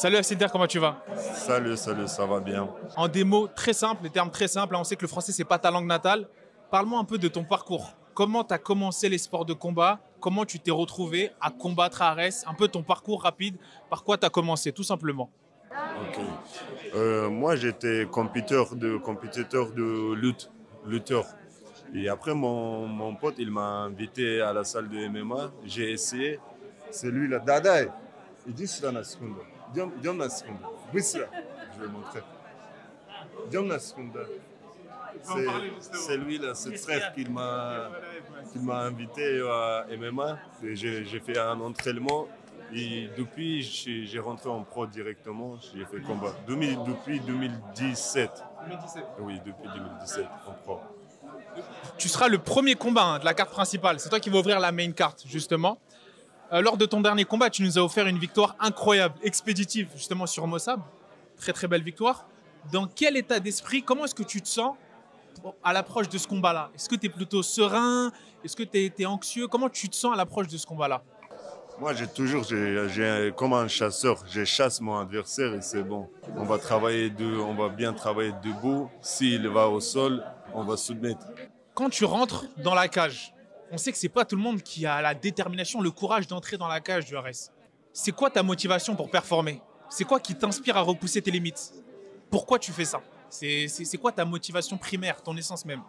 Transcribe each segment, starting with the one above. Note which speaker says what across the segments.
Speaker 1: Salut Absider, comment tu vas?
Speaker 2: Salut, salut, ça va bien.
Speaker 1: En des mots très simples, des termes très simples, hein, on sait que le français c'est pas ta langue natale. Parle-moi un peu de ton parcours. Comment tu as commencé les sports de combat? Comment tu t'es retrouvé à combattre à Arès? Un peu ton parcours rapide. Par quoi tu as commencé, tout simplement?
Speaker 2: Ok. Euh, moi, j'étais compétiteur de, compétiteur de lutte, lutteur. Et après, mon, mon pote, il m'a invité à la salle de MMA. J'ai essayé. C'est lui là. Dada, il dit cela la la seconde. Oui, Je vais montrer. La seconde. C'est lui là, c'est frère qui m'a m'a invité à MMA. J'ai fait un entraînement et depuis j'ai rentré en pro directement. J'ai fait combat depuis 2017. 2017. Oui, depuis 2017 en pro.
Speaker 1: Tu seras le premier combat hein, de la carte principale. C'est toi qui vas ouvrir la main carte justement. Euh, lors de ton dernier combat, tu nous as offert une victoire incroyable, expéditive justement sur Mossab. Très très belle victoire. Dans quel état d'esprit, comment est-ce que tu te sens à l'approche de ce combat-là? Est-ce que tu es plutôt serein? Est-ce que tu es, anxieux? Comment tu te sens à l'approche de ce combat-là?
Speaker 2: Moi, j'ai toujours, comme un chasseur, je chasse mon adversaire et c'est bon. On va travailler on va bien travailler debout. S'il va au sol, on va soumettre.
Speaker 1: Quand tu rentres dans la cage, on sait que c'est pas tout le monde qui a la détermination, le courage d'entrer dans la cage du RS. C'est quoi ta motivation pour performer? C'est quoi qui t'inspire à repousser tes limites? Pourquoi tu fais ça? C'est quoi ta motivation primaire, ton essence même?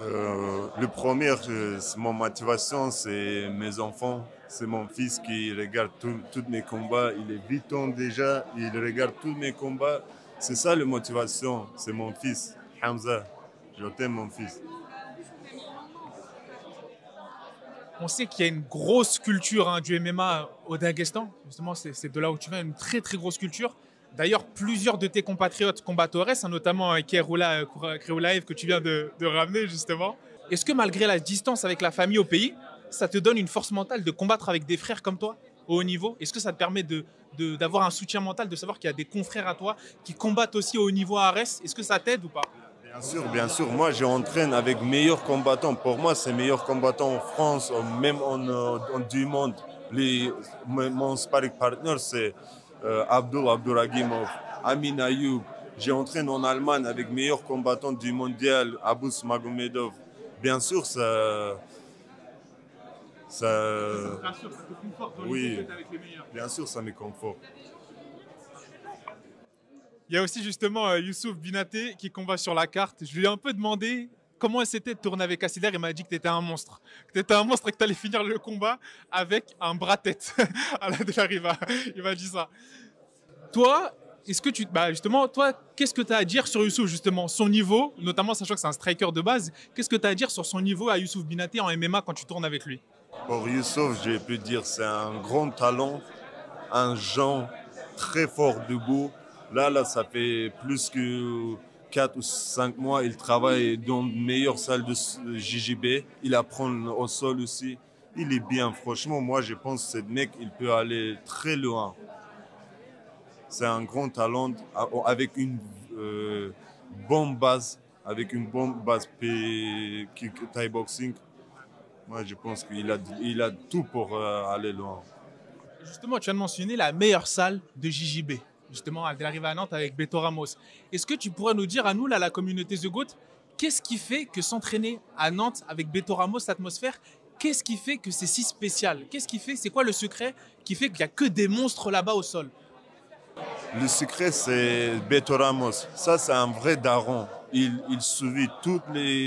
Speaker 2: Euh, Le premier, euh, mon motivation, c'est mes enfants. C'est mon fils qui regarde tous mes combats. Il est 8 ans déjà, il regarde tous mes combats. C'est ça la motivation, c'est mon fils, Hamza. Je t'aime mon fils.
Speaker 1: On sait qu'il y a une grosse culture hein, du MMA au Daghestan. Justement, c'est de là où tu viens, une très très grosse culture. D'ailleurs, plusieurs de tes compatriotes combattent au reste, hein, notamment Keroulaev que tu viens de, ramener justement. Est-ce que malgré la distance avec la famille au pays, ça te donne une force mentale de combattre avec des frères comme toi au haut niveau? Est-ce que ça te permet d'avoir un soutien mental, de savoir qu'il y a des confrères à toi qui combattent aussi au haut niveau à Arès? Est-ce que ça t'aide ou pas?
Speaker 2: Bien sûr, bien sûr. Moi, j'entraîne avec meilleurs combattants. Pour moi, c'est meilleurs combattants en France, même en, euh, du monde. Les, mon sparring partner, c'est euh, Abdul Abduragimov, Amin Ayoub. J'ai entraîné en Allemagne avec meilleurs combattants du mondial, Abus Magomedov. Bien sûr, ça.
Speaker 1: Ça, ça, rassure, ça te conforte dans oui, avec les meilleurs.
Speaker 2: Bien sûr, ça me conforte.
Speaker 1: Il y a aussi justement euh, Youssouf Binaté qui combat sur la carte. Je lui ai un peu demandé comment c'était de tourner avec Assider. Il m'a dit que tu étais un monstre. Que tu étais un monstre et que tu allais finir le combat avec un bras-tête à la de Riva. Il m'a dit ça. Toi, est-ce que tu. Bah justement, toi, qu'est-ce que tu as à dire sur Youssouf, justement? Son niveau, notamment sachant que c'est un striker de base, qu'est-ce que tu as à dire sur son niveau à Youssouf Binaté en MMA quand tu tournes avec lui?
Speaker 2: Pour Youssouf, j'ai pu dire c'est un grand talent, un genre très fort debout. Là, là, ça fait plus que 4 ou 5 mois, il travaille dans une meilleure salle de JJB. Il apprend au sol aussi. Il est bien. Franchement, moi, je pense que ce mec, il peut aller très loin. C'est un grand talent avec une euh, bonne base, avec une bonne base Thai boxing. Moi, je pense qu'il a, il a tout pour euh, aller loin.
Speaker 1: Justement, tu as mentionné la meilleure salle de JJB justement, elle arrive à Nantes avec Beto Ramos. Est-ce que tu pourrais nous dire à nous, là, la communauté The Goat, qu'est-ce qui fait que s'entraîner à Nantes avec Beto Ramos, l'atmosphère, qu'est-ce qui fait que c'est si spécial? Qu'est-ce qui fait, c'est quoi le secret qui fait qu'il n'y a que des monstres là-bas au sol?
Speaker 2: Le secret, c'est Beto Ramos. Ça, c'est un vrai daron. Il, suit tous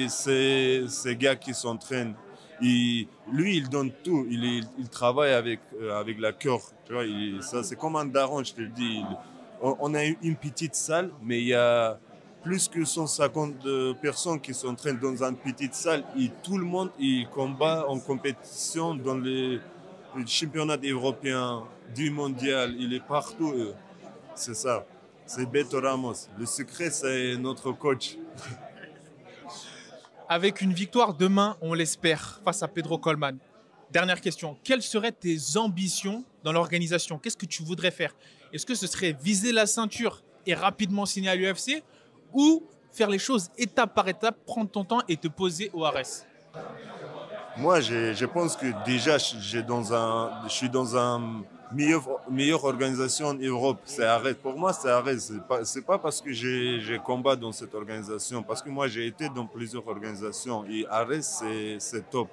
Speaker 2: ces, gars qui s'entraînent lui, il donne tout. Il, il travaille avec, euh, avec la cœur. Ça, c'est comme un daron, je te le dis on a une petite salle, mais il y a plus que 150 personnes qui s'entraînent dans une petite salle et tout le monde il combat en compétition dans les, championnats européens, du mondial, il est partout. C'est ça. C'est Beto Ramos. Le secret, c'est notre coach.
Speaker 1: Avec une victoire demain, on l'espère, face à Pedro Colman. Dernière question. Quelles seraient tes ambitions dans l'organisation? Qu'est-ce que tu voudrais faire? Est-ce que ce serait viser la ceinture et rapidement signer à l'UFC ou faire les choses étape par étape, prendre ton temps et te poser au RS
Speaker 2: Moi, je, pense que déjà, je suis dans un meilleure, meilleure organisation en Europe, c'est Arrête. Pour moi, c'est Arrête. C'est pas, pas parce que j'ai combat dans cette organisation, parce que moi, j'ai été dans plusieurs organisations et Arrête, c'est top.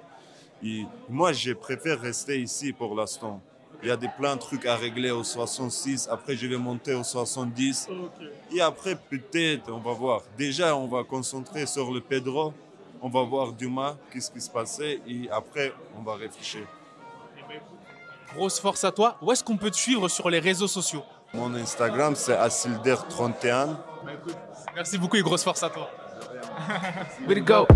Speaker 2: Et moi, je préfère rester ici pour l'instant. Il y a des plein de trucs à régler au 66. Après, je vais monter au 70. Et après, peut-être, on va voir. Déjà, on va concentrer sur le Pedro. On va voir Dumas, qu'est-ce qui se passait. Et après, on va réfléchir.
Speaker 1: Grosse force à toi. Où est-ce qu'on peut te suivre sur les réseaux sociaux?
Speaker 2: Mon Instagram, c'est Asilder31.
Speaker 1: Merci beaucoup et grosse force à toi.
Speaker 3: Way to go.